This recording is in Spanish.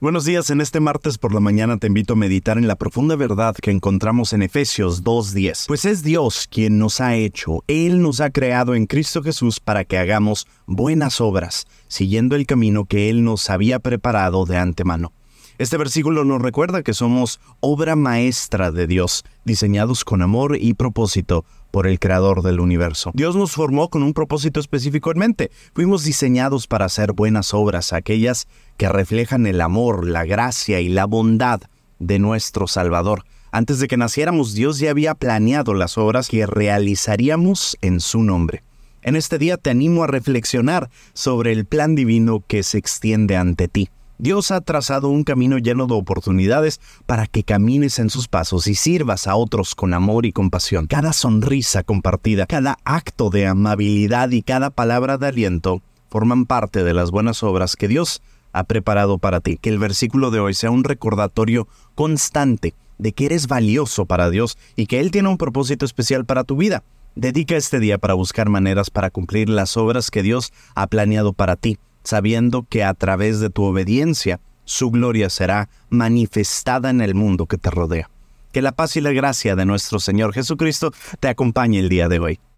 Buenos días, en este martes por la mañana te invito a meditar en la profunda verdad que encontramos en Efesios 2.10. Pues es Dios quien nos ha hecho, Él nos ha creado en Cristo Jesús para que hagamos buenas obras, siguiendo el camino que Él nos había preparado de antemano. Este versículo nos recuerda que somos obra maestra de Dios, diseñados con amor y propósito por el Creador del universo. Dios nos formó con un propósito específico en mente. Fuimos diseñados para hacer buenas obras, aquellas que reflejan el amor, la gracia y la bondad de nuestro Salvador. Antes de que naciéramos, Dios ya había planeado las obras que realizaríamos en su nombre. En este día te animo a reflexionar sobre el plan divino que se extiende ante ti. Dios ha trazado un camino lleno de oportunidades para que camines en sus pasos y sirvas a otros con amor y compasión. Cada sonrisa compartida, cada acto de amabilidad y cada palabra de aliento forman parte de las buenas obras que Dios ha preparado para ti. Que el versículo de hoy sea un recordatorio constante de que eres valioso para Dios y que Él tiene un propósito especial para tu vida. Dedica este día para buscar maneras para cumplir las obras que Dios ha planeado para ti sabiendo que a través de tu obediencia su gloria será manifestada en el mundo que te rodea. Que la paz y la gracia de nuestro Señor Jesucristo te acompañe el día de hoy.